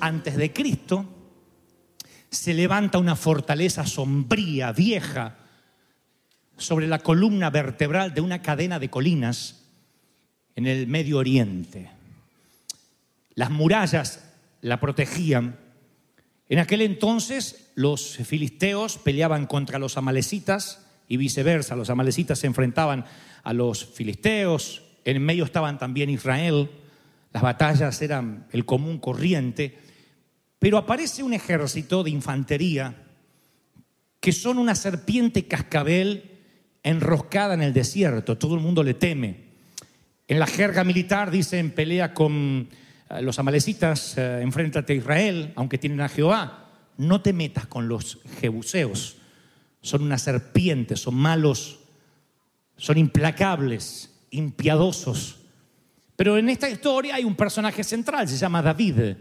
antes de Cristo, se levanta una fortaleza sombría, vieja, sobre la columna vertebral de una cadena de colinas en el Medio Oriente. Las murallas la protegían. En aquel entonces los filisteos peleaban contra los amalecitas y viceversa. Los amalecitas se enfrentaban a los filisteos. En medio estaban también Israel. Las batallas eran el común corriente. Pero aparece un ejército de infantería que son una serpiente cascabel enroscada en el desierto. Todo el mundo le teme. En la jerga militar dicen pelea con eh, los amalecitas, eh, enfréntate a Israel, aunque tienen a Jehová. No te metas con los jebuseos. Son una serpiente, son malos, son implacables, impiadosos. Pero en esta historia hay un personaje central, se llama David.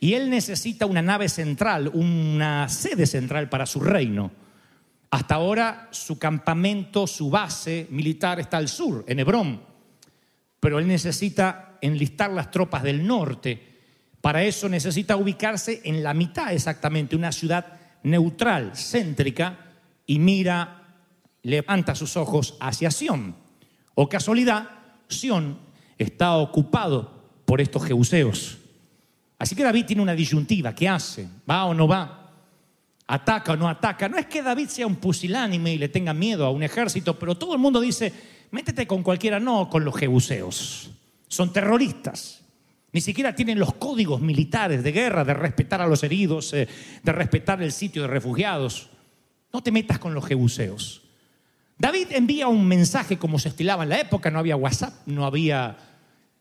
Y él necesita una nave central, una sede central para su reino. Hasta ahora su campamento, su base militar está al sur, en Hebrón. Pero él necesita enlistar las tropas del norte. Para eso necesita ubicarse en la mitad exactamente, una ciudad neutral, céntrica, y mira, levanta sus ojos hacia Sión. O casualidad, Sión está ocupado por estos jebuseos. Así que David tiene una disyuntiva. ¿Qué hace? ¿Va o no va? ¿Ataca o no ataca? No es que David sea un pusilánime y le tenga miedo a un ejército, pero todo el mundo dice, métete con cualquiera, no con los jebuseos. Son terroristas. Ni siquiera tienen los códigos militares de guerra, de respetar a los heridos, eh, de respetar el sitio de refugiados. No te metas con los jebuseos. David envía un mensaje como se estilaba en la época, no había WhatsApp, no había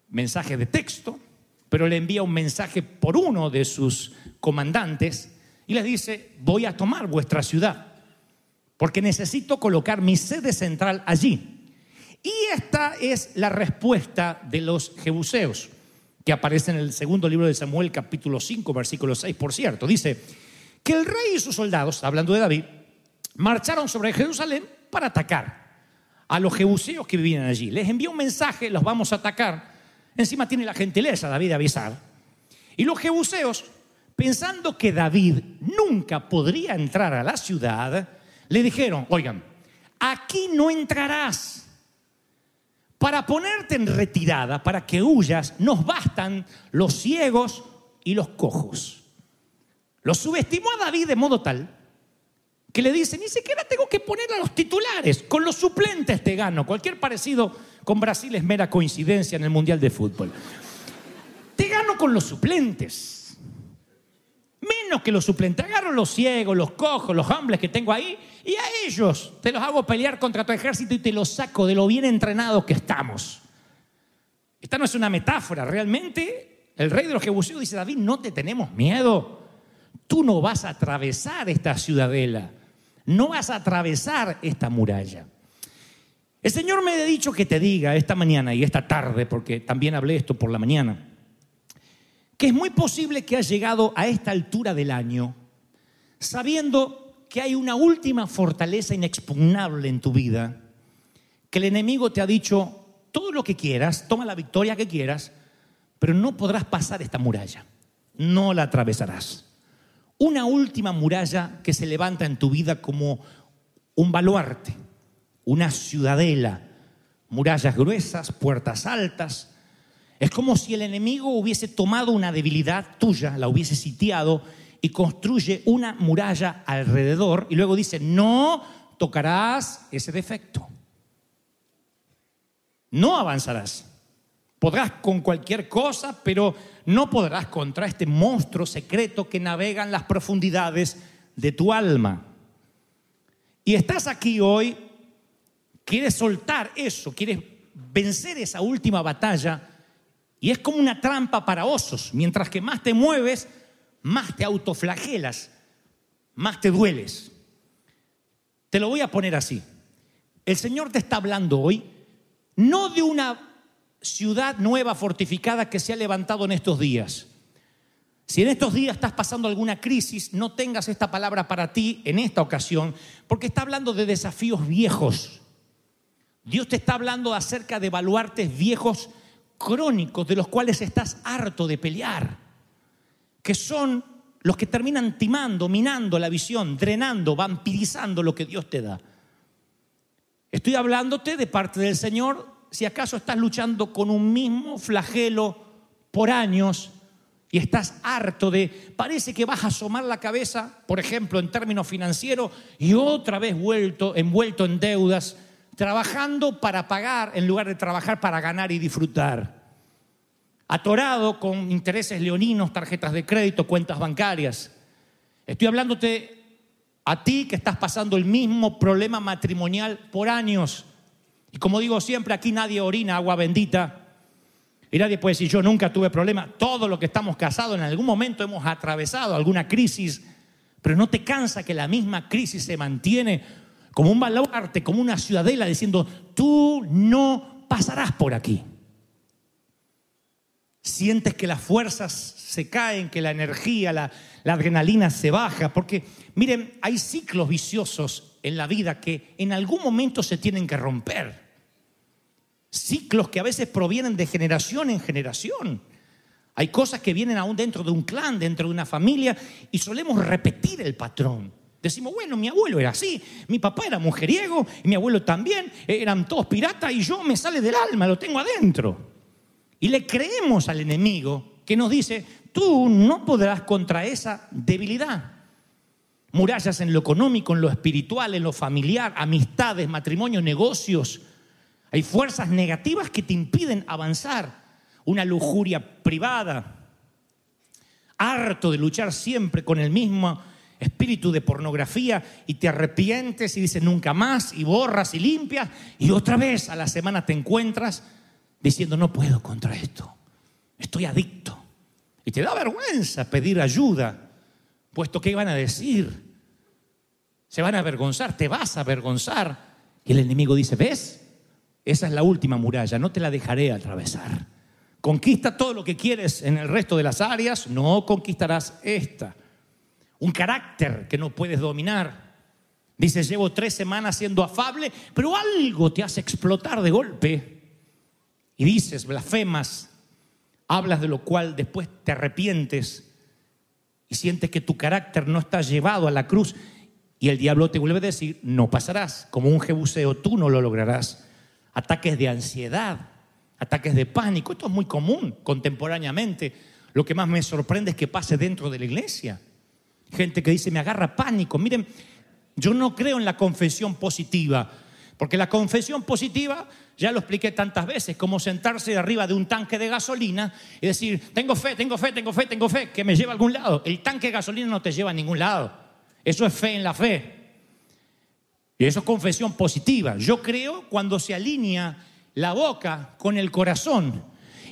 mensaje de texto, pero le envía un mensaje por uno de sus comandantes y les dice, voy a tomar vuestra ciudad, porque necesito colocar mi sede central allí. Y esta es la respuesta de los jebuseos, que aparece en el segundo libro de Samuel, capítulo 5, versículo 6, por cierto. Dice que el rey y sus soldados, hablando de David, marcharon sobre Jerusalén para atacar a los jebuseos que vivían allí. Les envió un mensaje, los vamos a atacar. Encima tiene la gentileza David de avisar. Y los jebuseos, pensando que David nunca podría entrar a la ciudad, le dijeron, oigan, aquí no entrarás. Para ponerte en retirada, para que huyas, nos bastan los ciegos y los cojos. Los subestimó a David de modo tal que le dice, ni siquiera tengo que poner a los titulares, con los suplentes te gano. Cualquier parecido con Brasil es mera coincidencia en el Mundial de Fútbol. Te gano con los suplentes. Menos que los suplentes. Agarro los ciegos, los cojos, los hombres que tengo ahí y a ellos te los hago pelear contra tu ejército y te los saco de lo bien entrenados que estamos. Esta no es una metáfora, realmente el rey de los jebuseos dice, David, no te tenemos miedo. Tú no vas a atravesar esta ciudadela, no vas a atravesar esta muralla. El Señor me ha dicho que te diga esta mañana y esta tarde, porque también hablé esto por la mañana, que es muy posible que has llegado a esta altura del año sabiendo que hay una última fortaleza inexpugnable en tu vida, que el enemigo te ha dicho todo lo que quieras, toma la victoria que quieras, pero no podrás pasar esta muralla, no la atravesarás. Una última muralla que se levanta en tu vida como un baluarte, una ciudadela, murallas gruesas, puertas altas. Es como si el enemigo hubiese tomado una debilidad tuya, la hubiese sitiado y construye una muralla alrededor y luego dice, no tocarás ese defecto. No avanzarás. Podrás con cualquier cosa, pero no podrás contra este monstruo secreto que navega en las profundidades de tu alma. Y estás aquí hoy, quieres soltar eso, quieres vencer esa última batalla, y es como una trampa para osos. Mientras que más te mueves, más te autoflagelas, más te dueles. Te lo voy a poner así. El Señor te está hablando hoy no de una ciudad nueva fortificada que se ha levantado en estos días. Si en estos días estás pasando alguna crisis, no tengas esta palabra para ti en esta ocasión, porque está hablando de desafíos viejos. Dios te está hablando acerca de baluartes viejos crónicos de los cuales estás harto de pelear, que son los que terminan timando, minando la visión, drenando, vampirizando lo que Dios te da. Estoy hablándote de parte del Señor si acaso estás luchando con un mismo flagelo por años y estás harto de, parece que vas a asomar la cabeza, por ejemplo, en términos financieros, y otra vez vuelto, envuelto en deudas, trabajando para pagar en lugar de trabajar para ganar y disfrutar. Atorado con intereses leoninos, tarjetas de crédito, cuentas bancarias. Estoy hablándote a ti que estás pasando el mismo problema matrimonial por años. Y como digo siempre, aquí nadie orina agua bendita. Y nadie puede decir, yo nunca tuve problema. Todo lo que estamos casados en algún momento hemos atravesado alguna crisis, pero no te cansa que la misma crisis se mantiene como un baluarte, como una ciudadela, diciendo, tú no pasarás por aquí. Sientes que las fuerzas se caen, que la energía, la adrenalina se baja, porque miren, hay ciclos viciosos en la vida que en algún momento se tienen que romper. Ciclos que a veces provienen de generación en generación. Hay cosas que vienen aún dentro de un clan, dentro de una familia, y solemos repetir el patrón. Decimos, bueno, mi abuelo era así, mi papá era mujeriego, mi abuelo también, eran todos piratas, y yo me sale del alma, lo tengo adentro. Y le creemos al enemigo que nos dice, tú no podrás contra esa debilidad. Murallas en lo económico, en lo espiritual, en lo familiar, amistades, matrimonio, negocios. Hay fuerzas negativas que te impiden avanzar. Una lujuria privada. Harto de luchar siempre con el mismo espíritu de pornografía y te arrepientes y dices nunca más y borras y limpias y otra vez a la semana te encuentras diciendo no puedo contra esto. Estoy adicto. Y te da vergüenza pedir ayuda, puesto que van a decir. Se van a avergonzar, te vas a avergonzar. Y el enemigo dice, ¿ves? Esa es la última muralla, no te la dejaré atravesar. Conquista todo lo que quieres en el resto de las áreas, no conquistarás esta. Un carácter que no puedes dominar. Dices, llevo tres semanas siendo afable, pero algo te hace explotar de golpe. Y dices, blasfemas, hablas de lo cual después te arrepientes y sientes que tu carácter no está llevado a la cruz. Y el diablo te vuelve a decir, no pasarás, como un jebuseo, tú no lo lograrás ataques de ansiedad, ataques de pánico. Esto es muy común contemporáneamente. Lo que más me sorprende es que pase dentro de la iglesia. Gente que dice, me agarra pánico. Miren, yo no creo en la confesión positiva, porque la confesión positiva, ya lo expliqué tantas veces, como sentarse arriba de un tanque de gasolina y decir, tengo fe, tengo fe, tengo fe, tengo fe, que me lleva a algún lado. El tanque de gasolina no te lleva a ningún lado. Eso es fe en la fe. Y eso es confesión positiva. Yo creo cuando se alinea la boca con el corazón.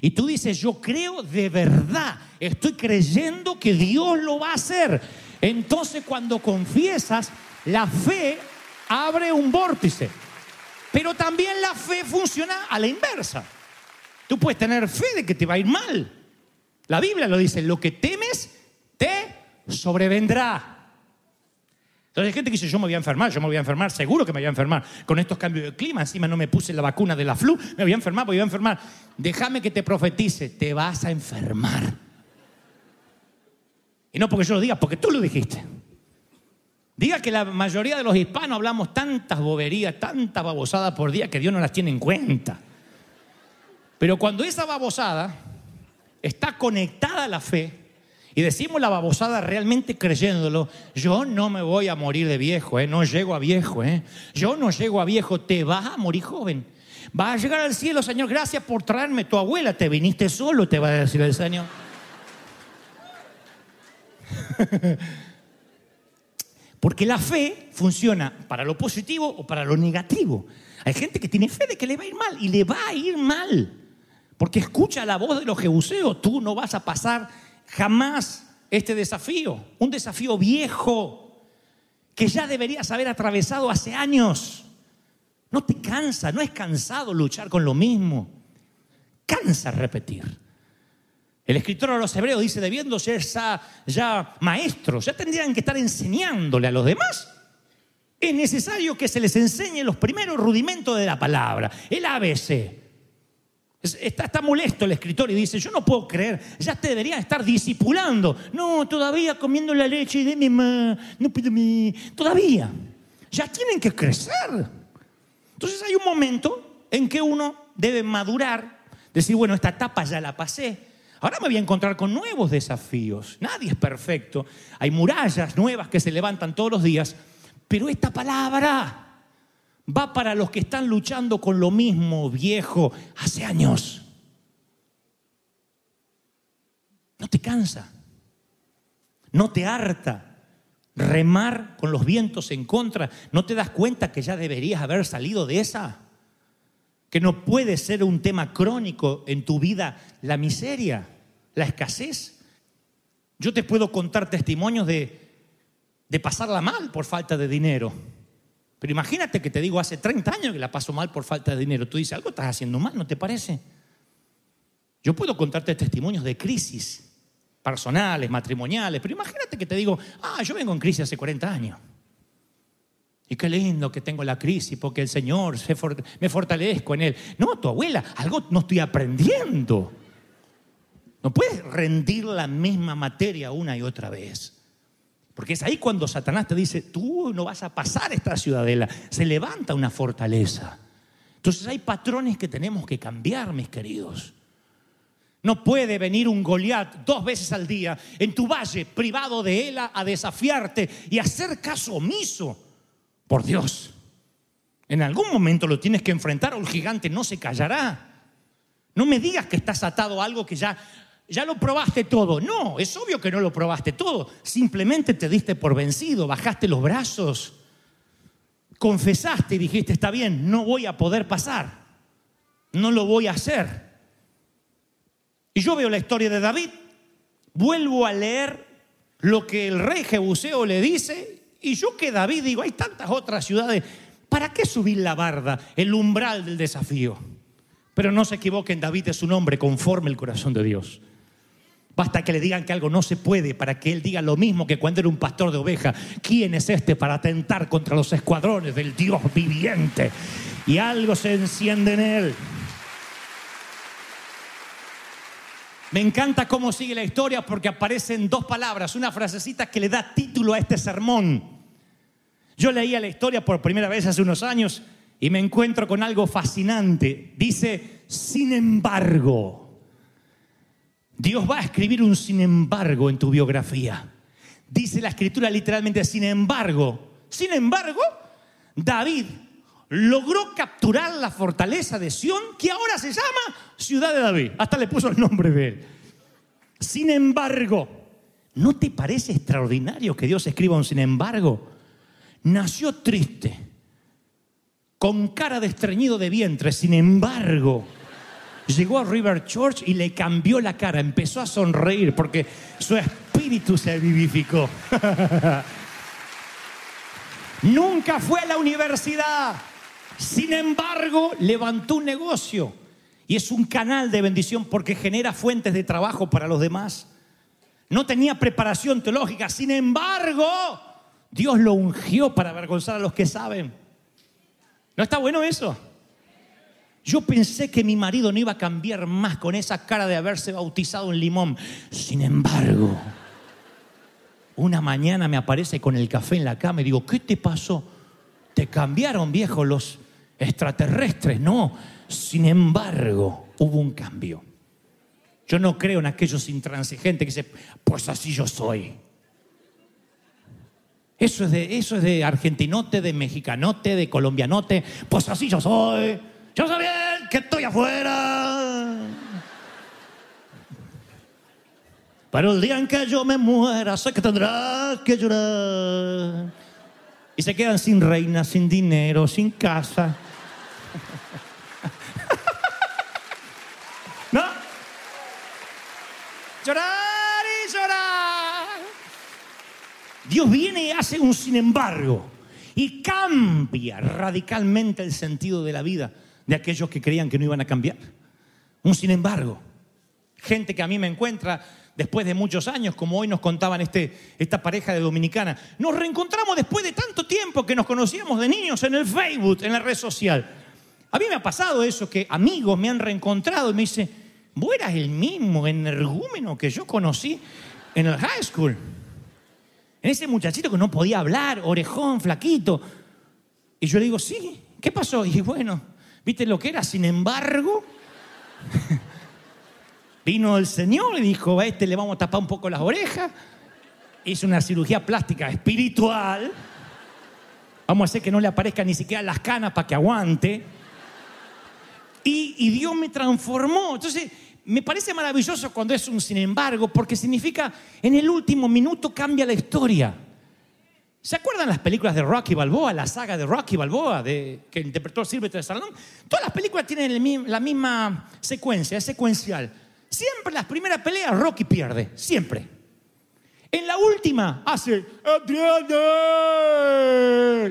Y tú dices, yo creo de verdad, estoy creyendo que Dios lo va a hacer. Entonces cuando confiesas, la fe abre un vórtice. Pero también la fe funciona a la inversa. Tú puedes tener fe de que te va a ir mal. La Biblia lo dice, lo que temes te sobrevendrá. Entonces hay gente que dice, yo me voy a enfermar, yo me voy a enfermar, seguro que me voy a enfermar. Con estos cambios de clima, encima no me puse la vacuna de la flu, me voy a enfermar, voy a enfermar. Déjame que te profetice, te vas a enfermar. Y no porque yo lo diga, porque tú lo dijiste. Diga que la mayoría de los hispanos hablamos tantas boberías, tantas babosadas por día que Dios no las tiene en cuenta. Pero cuando esa babosada está conectada a la fe y decimos la babosada realmente creyéndolo, yo no me voy a morir de viejo, ¿eh? no llego a viejo, ¿eh? yo no llego a viejo, te vas a morir joven. Vas a llegar al cielo, Señor, gracias por traerme tu abuela, te viniste solo, te va a decir el Señor. Porque la fe funciona para lo positivo o para lo negativo. Hay gente que tiene fe de que le va a ir mal y le va a ir mal. Porque escucha la voz de los jebuseos. Tú no vas a pasar jamás este desafío. Un desafío viejo que ya deberías haber atravesado hace años. No te cansa, no es cansado luchar con lo mismo. Cansa repetir. El escritor a los hebreos dice, debiendo ser ya, ya maestros, ya tendrían que estar enseñándole a los demás. Es necesario que se les enseñe los primeros rudimentos de la palabra, el ABC. Es- Está, molesto el escritor y dice, yo no puedo creer, ya te deberían estar discipulando. No, todavía comiendo la leche de mi mamá, no pido mi... Todavía. Ya tienen que crecer. Entonces hay un momento en que uno debe madurar, decir, bueno, esta etapa ya la pasé. Ahora me voy a encontrar con nuevos desafíos. Nadie es perfecto. Hay murallas nuevas que se levantan todos los días. Pero esta palabra va para los que están luchando con lo mismo viejo hace años. No te cansa. No te harta remar con los vientos en contra. ¿No te das cuenta que ya deberías haber salido de esa? Que no puede ser un tema crónico en tu vida la miseria, la escasez. Yo te puedo contar testimonios de, de pasarla mal por falta de dinero. Pero imagínate que te digo hace 30 años que la paso mal por falta de dinero. Tú dices, algo estás haciendo mal, ¿no te parece? Yo puedo contarte testimonios de crisis personales, matrimoniales, pero imagínate que te digo, ah, yo vengo en crisis hace 40 años. Y qué lindo que tengo la crisis porque el Señor se me fortalezco en Él. No, tu abuela, algo no estoy aprendiendo. No puedes rendir la misma materia una y otra vez. Porque es ahí cuando Satanás te dice, tú no vas a pasar esta ciudadela. Se levanta una fortaleza. Entonces hay patrones que tenemos que cambiar, mis queridos. No puede venir un Goliat dos veces al día en tu valle privado de él a, a desafiarte y hacer caso omiso. Por Dios. En algún momento lo tienes que enfrentar o el gigante no se callará. No me digas que estás atado a algo que ya, ya lo probaste todo. No, es obvio que no lo probaste todo. Simplemente te diste por vencido, bajaste los brazos, confesaste y dijiste, está bien, no voy a poder pasar. No lo voy a hacer. Y yo veo la historia de David, vuelvo a leer lo que el rey Jebuseo le dice, y yo que David digo, hay tantas otras ciudades, ¿para qué subir la barda, el umbral del desafío? Pero no se equivoquen, David es un hombre conforme el corazón de Dios. Basta que le digan que algo no se puede para que él diga lo mismo que cuando era un pastor de oveja. ¿Quién es este para atentar contra los escuadrones del Dios viviente? Y algo se enciende en él. Me encanta cómo sigue la historia porque aparecen dos palabras, una frasecita que le da título a este sermón. Yo leía la historia por primera vez hace unos años y me encuentro con algo fascinante. Dice, sin embargo, Dios va a escribir un sin embargo en tu biografía. Dice la escritura literalmente, sin embargo, sin embargo, David logró capturar la fortaleza de Sión, que ahora se llama Ciudad de David. Hasta le puso el nombre de él. Sin embargo, ¿no te parece extraordinario que Dios escriba un sin embargo? Nació triste, con cara de estreñido de vientre, sin embargo, llegó a River Church y le cambió la cara, empezó a sonreír porque su espíritu se vivificó. Nunca fue a la universidad. Sin embargo, levantó un negocio y es un canal de bendición porque genera fuentes de trabajo para los demás. No tenía preparación teológica, sin embargo, Dios lo ungió para avergonzar a los que saben. ¿No está bueno eso? Yo pensé que mi marido no iba a cambiar más con esa cara de haberse bautizado en limón. Sin embargo, Una mañana me aparece con el café en la cama y digo, ¿qué te pasó? Te cambiaron, viejo, los extraterrestres. No, sin embargo, hubo un cambio. Yo no creo en aquellos intransigentes que dicen, pues así yo soy. Eso es, de, eso es de argentinote, de mexicanote, de colombianote. Pues así yo soy. Yo sé bien que estoy afuera. Pero el día en que yo me muera, sé que tendrás que llorar. Y se quedan sin reina, sin dinero, sin casa. ¿No? Llorar y llorar. Dios viene y hace un sin embargo y cambia radicalmente el sentido de la vida de aquellos que creían que no iban a cambiar. Un sin embargo. Gente que a mí me encuentra después de muchos años, como hoy nos contaban este, esta pareja de dominicana. Nos reencontramos después de tanto tiempo que nos conocíamos de niños en el Facebook, en la red social. A mí me ha pasado eso, que amigos me han reencontrado y me dicen, vos eras el mismo energúmeno que yo conocí en el high school. En ese muchachito que no podía hablar, orejón, flaquito. Y yo le digo, sí, ¿qué pasó? Y bueno, ¿viste lo que era? Sin embargo, vino el Señor y dijo, a este le vamos a tapar un poco las orejas. Hizo una cirugía plástica espiritual. Vamos a hacer que no le aparezcan ni siquiera las canas para que aguante. Y, y Dios me transformó. Entonces, me parece maravilloso cuando es un sin embargo, porque significa en el último minuto cambia la historia. ¿Se acuerdan las películas de Rocky Balboa, la saga de Rocky Balboa de, que interpretó Sylvester Stallone? Todas las películas tienen la misma secuencia, es secuencial. Siempre las primeras peleas Rocky pierde, siempre. En la última hace Adriana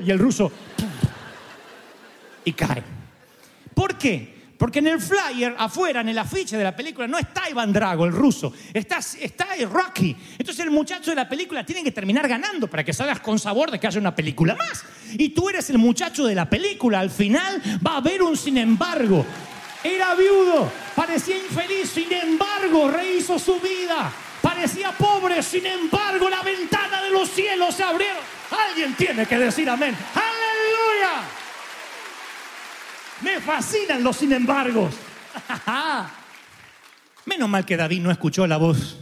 y el ruso y cae. ¿Por qué? Porque en el flyer, afuera, en el afiche de la película, no está Iván Drago, el ruso, está, está Rocky. Entonces el muchacho de la película tiene que terminar ganando para que salgas con sabor de que haya una película más. Y tú eres el muchacho de la película. Al final va a haber un sin embargo. Era viudo, parecía infeliz, sin embargo rehizo su vida. Parecía pobre, sin embargo la ventana de los cielos se abrieron. Alguien tiene que decir amén. ¡Aleluya! Me fascinan los sin embargos. Menos mal que David no escuchó la voz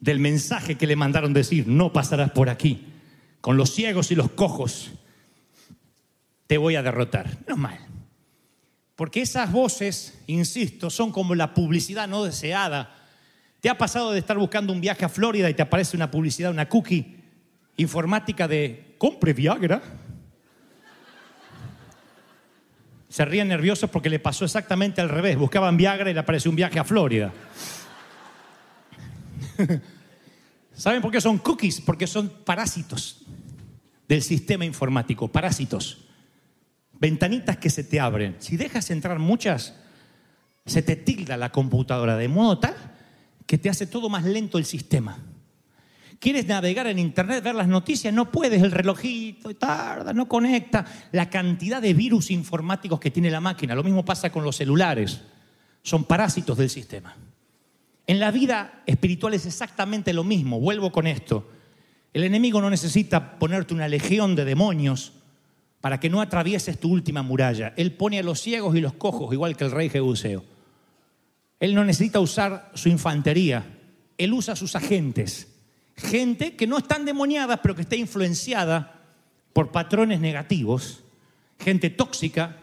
del mensaje que le mandaron decir, no pasarás por aquí. Con los ciegos y los cojos te voy a derrotar. Menos mal. Porque esas voces, insisto, son como la publicidad no deseada. ¿Te ha pasado de estar buscando un viaje a Florida y te aparece una publicidad, una cookie informática de compre Viagra? Se ríen nerviosos porque le pasó exactamente al revés. Buscaban Viagra y le apareció un viaje a Florida. ¿Saben por qué son cookies? Porque son parásitos del sistema informático, parásitos. Ventanitas que se te abren. Si dejas entrar muchas, se te tilda la computadora de modo tal que te hace todo más lento el sistema. Quieres navegar en internet, ver las noticias, no puedes, el relojito tarda, no conecta. La cantidad de virus informáticos que tiene la máquina, lo mismo pasa con los celulares, son parásitos del sistema. En la vida espiritual es exactamente lo mismo, vuelvo con esto. El enemigo no necesita ponerte una legión de demonios para que no atravieses tu última muralla. Él pone a los ciegos y los cojos, igual que el rey Jebuseo. Él no necesita usar su infantería, él usa sus agentes. Gente que no está endemoniada, pero que está influenciada por patrones negativos. Gente tóxica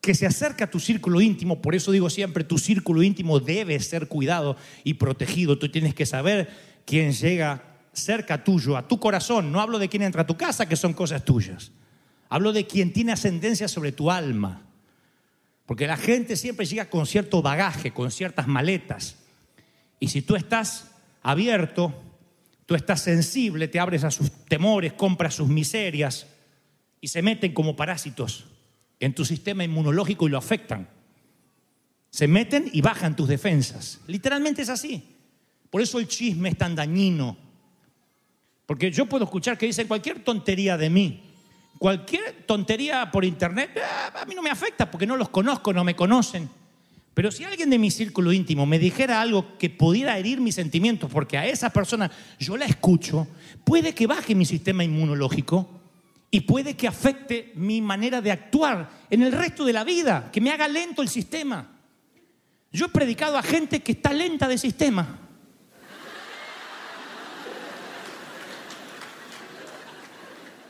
que se acerca a tu círculo íntimo. Por eso digo siempre, tu círculo íntimo debe ser cuidado y protegido. Tú tienes que saber quién llega cerca tuyo, a tu corazón. No hablo de quién entra a tu casa, que son cosas tuyas. Hablo de quien tiene ascendencia sobre tu alma. Porque la gente siempre llega con cierto bagaje, con ciertas maletas. Y si tú estás abierto, tú estás sensible, te abres a sus temores, compras sus miserias y se meten como parásitos en tu sistema inmunológico y lo afectan. Se meten y bajan tus defensas. Literalmente es así. Por eso el chisme es tan dañino. Porque yo puedo escuchar que dicen cualquier tontería de mí. Cualquier tontería por internet, ah, a mí no me afecta porque no los conozco, no me conocen. Pero si alguien de mi círculo íntimo me dijera algo que pudiera herir mis sentimientos, porque a esa persona yo la escucho, puede que baje mi sistema inmunológico y puede que afecte mi manera de actuar en el resto de la vida, que me haga lento el sistema. Yo he predicado a gente que está lenta de sistema.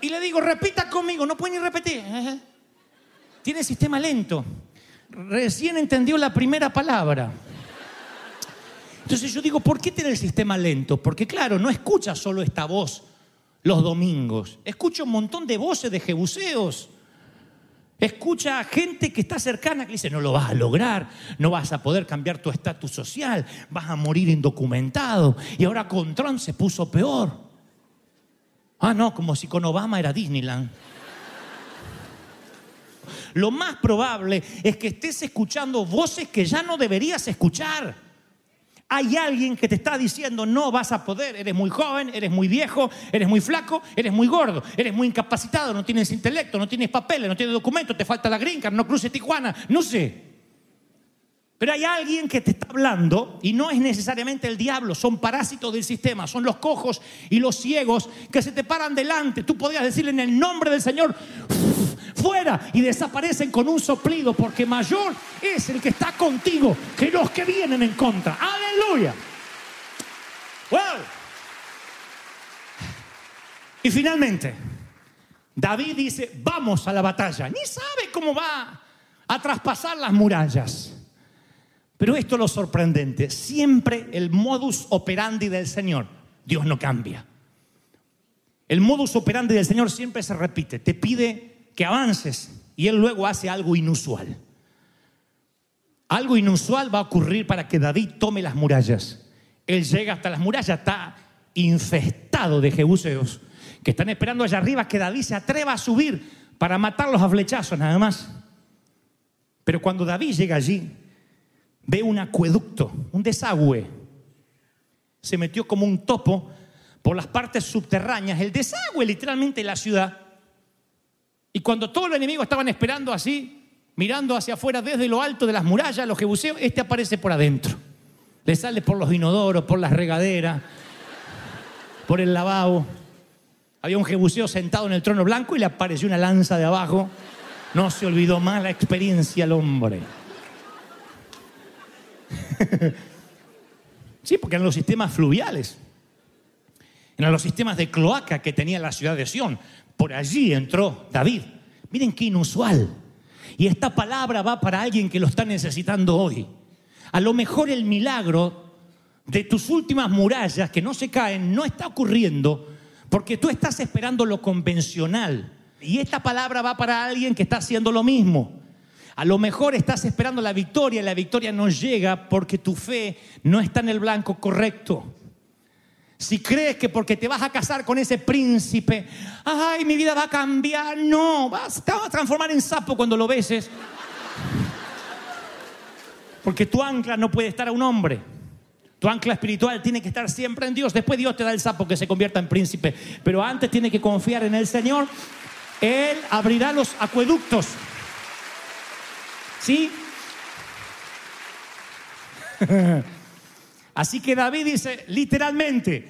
Y le digo, repita conmigo, no puede ni repetir. Tiene sistema lento. Recién entendió la primera palabra. Entonces yo digo, ¿por qué tiene el sistema lento? Porque claro, no escucha solo esta voz los domingos. Escucha un montón de voces de jebuseos. Escucha a gente que está cercana que dice, no lo vas a lograr, no vas a poder cambiar tu estatus social, vas a morir indocumentado. Y ahora con Trump se puso peor. Ah, no, como si con Obama era Disneyland. Lo más probable es que estés escuchando voces que ya no deberías escuchar. Hay alguien que te está diciendo no vas a poder, eres muy joven, eres muy viejo, eres muy flaco, eres muy gordo, eres muy incapacitado, no tienes intelecto, no tienes papeles, no tienes documentos, te falta la green card, no cruces Tijuana, no sé. Pero hay alguien que te está hablando y no es necesariamente el diablo, son parásitos del sistema, son los cojos y los ciegos que se te paran delante. Tú podrías decirle en el nombre del Señor, fuera y desaparecen con un soplido, porque mayor es el que está contigo que los que vienen en contra. Aleluya. Well. Y finalmente, David dice, vamos a la batalla. Ni sabe cómo va a traspasar las murallas. Pero esto es lo sorprendente. Siempre el modus operandi del Señor, Dios no cambia. El modus operandi del Señor siempre se repite. Te pide que avances y Él luego hace algo inusual. Algo inusual va a ocurrir para que David tome las murallas. Él llega hasta las murallas, está infestado de jebuseos que están esperando allá arriba que David se atreva a subir para matarlos a flechazos nada más. Pero cuando David llega allí, ve un acueducto, un desagüe. Se metió como un topo por las partes subterráneas, el desagüe literalmente de la ciudad. Y cuando todos los enemigos estaban esperando así, mirando hacia afuera desde lo alto de las murallas, los jebuseos, este aparece por adentro. Le sale por los inodoros, por las regaderas, por el lavabo. Había un jebuseo sentado en el trono blanco y le apareció una lanza de abajo. No se olvidó más la experiencia al hombre. sí, porque eran los sistemas fluviales. Eran los sistemas de cloaca que tenía la ciudad de Sión. Por allí entró David. Miren qué inusual. Y esta palabra va para alguien que lo está necesitando hoy. A lo mejor el milagro de tus últimas murallas que no se caen no está ocurriendo porque tú estás esperando lo convencional. Y esta palabra va para alguien que está haciendo lo mismo. A lo mejor estás esperando la victoria y la victoria no llega porque tu fe no está en el blanco correcto. Si crees que porque te vas a casar con ese príncipe, ay, mi vida va a cambiar, no, vas, te vas a transformar en sapo cuando lo beses. Porque tu ancla no puede estar a un hombre. Tu ancla espiritual tiene que estar siempre en Dios. Después Dios te da el sapo que se convierta en príncipe. Pero antes tiene que confiar en el Señor. Él abrirá los acueductos. ¿Sí? Así que David dice literalmente,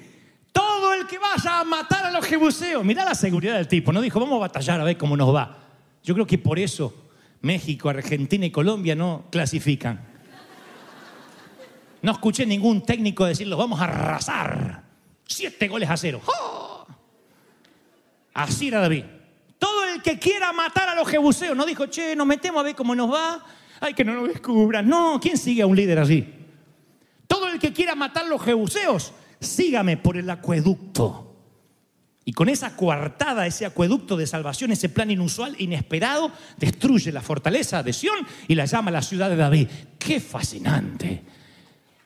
todo el que vaya a matar a los jebuseos, mira la seguridad del tipo, no dijo, vamos a batallar a ver cómo nos va. Yo creo que por eso México, Argentina y Colombia no clasifican. No escuché ningún técnico decirlo, vamos a arrasar. Siete goles a cero. ¡Oh! Así era David. Todo el que quiera matar a los jebuseos, no dijo, che, nos metemos a ver cómo nos va. Ay, que no nos descubran. No, ¿quién sigue a un líder así? Que quiera matar los jebuseos, sígame por el acueducto. Y con esa coartada, ese acueducto de salvación, ese plan inusual, inesperado, destruye la fortaleza de Sión y la llama la ciudad de David. ¡Qué fascinante!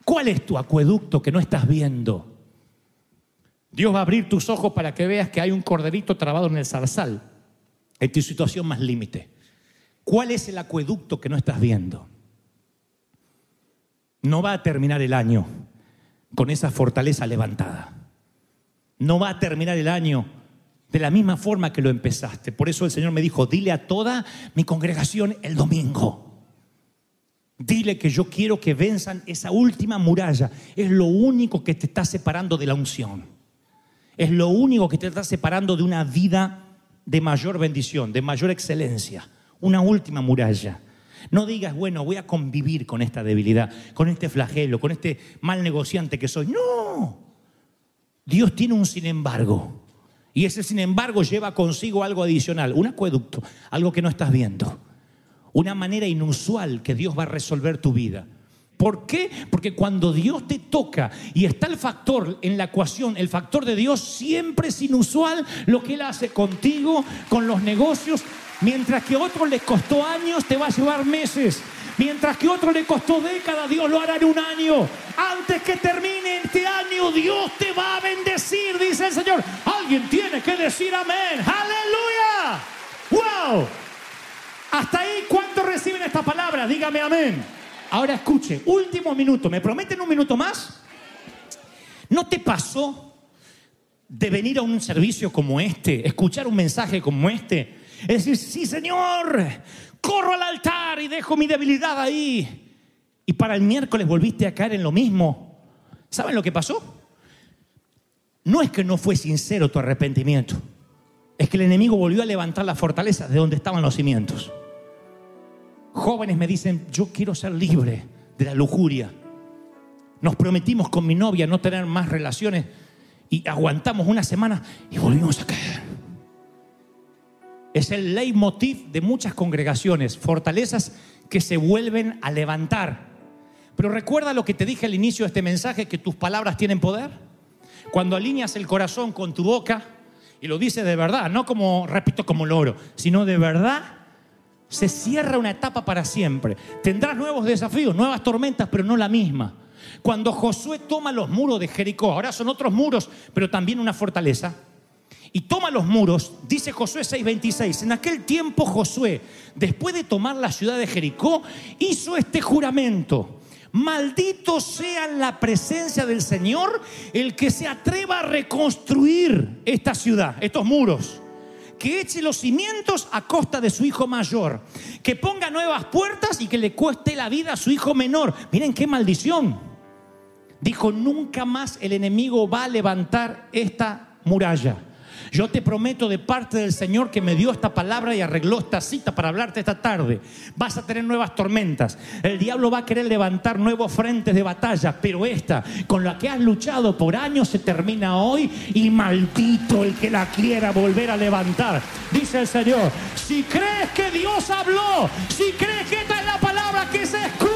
¿Cuál es tu acueducto que no estás viendo? Dios va a abrir tus ojos para que veas que hay un corderito trabado en el zarzal, en tu situación más límite. ¿Cuál es el acueducto que no estás viendo? No va a terminar el año con esa fortaleza levantada. No va a terminar el año de la misma forma que lo empezaste. Por eso el Señor me dijo, dile a toda mi congregación el domingo. Dile que yo quiero que venzan esa última muralla. Es lo único que te está separando de la unción. Es lo único que te está separando de una vida de mayor bendición, de mayor excelencia. Una última muralla. No digas, bueno, voy a convivir con esta debilidad, con este flagelo, con este mal negociante que soy. No. Dios tiene un sin embargo. Y ese sin embargo lleva consigo algo adicional, un acueducto, algo que no estás viendo. Una manera inusual que Dios va a resolver tu vida. ¿Por qué? Porque cuando Dios te toca y está el factor en la ecuación, el factor de Dios siempre es inusual lo que Él hace contigo, con los negocios, mientras que a otro le costó años, te va a llevar meses. Mientras que a otro le costó décadas, Dios lo hará en un año. Antes que termine este año, Dios te va a bendecir, dice el Señor. Alguien tiene que decir amén. Aleluya. ¡Wow! Hasta ahí, ¿cuántos reciben esta palabra? Dígame amén. Ahora escuche, último minuto. ¿Me prometen un minuto más? ¿No te pasó de venir a un servicio como este, escuchar un mensaje como este? Es decir, sí, Señor, corro al altar y dejo mi debilidad ahí. Y para el miércoles volviste a caer en lo mismo. ¿Saben lo que pasó? No es que no fue sincero tu arrepentimiento. Es que el enemigo volvió a levantar la fortaleza de donde estaban los cimientos. Jóvenes me dicen, yo quiero ser libre de la lujuria. Nos prometimos con mi novia no tener más relaciones y aguantamos una semana y volvimos a caer. Es el leitmotiv de muchas congregaciones, fortalezas que se vuelven a levantar. Pero recuerda lo que te dije al inicio de este mensaje, que tus palabras tienen poder. Cuando alineas el corazón con tu boca y lo dices de verdad, no como, repito, como loro, sino de verdad, se cierra una etapa para siempre. Tendrás nuevos desafíos, nuevas tormentas, pero no la misma. Cuando Josué toma los muros de Jericó, ahora son otros muros, pero también una fortaleza, y toma los muros, dice Josué 6:26, en aquel tiempo Josué, después de tomar la ciudad de Jericó, hizo este juramento. Maldito sea la presencia del Señor el que se atreva a reconstruir esta ciudad, estos muros que eche los cimientos a costa de su hijo mayor, que ponga nuevas puertas y que le cueste la vida a su hijo menor. Miren qué maldición. Dijo, nunca más el enemigo va a levantar esta muralla. Yo te prometo de parte del Señor que me dio esta palabra y arregló esta cita para hablarte esta tarde. Vas a tener nuevas tormentas. El diablo va a querer levantar nuevos frentes de batalla, pero esta, con la que has luchado por años, se termina hoy y maldito el que la quiera volver a levantar. Dice el Señor, si crees que Dios habló, si crees que esta es la palabra que se escucha,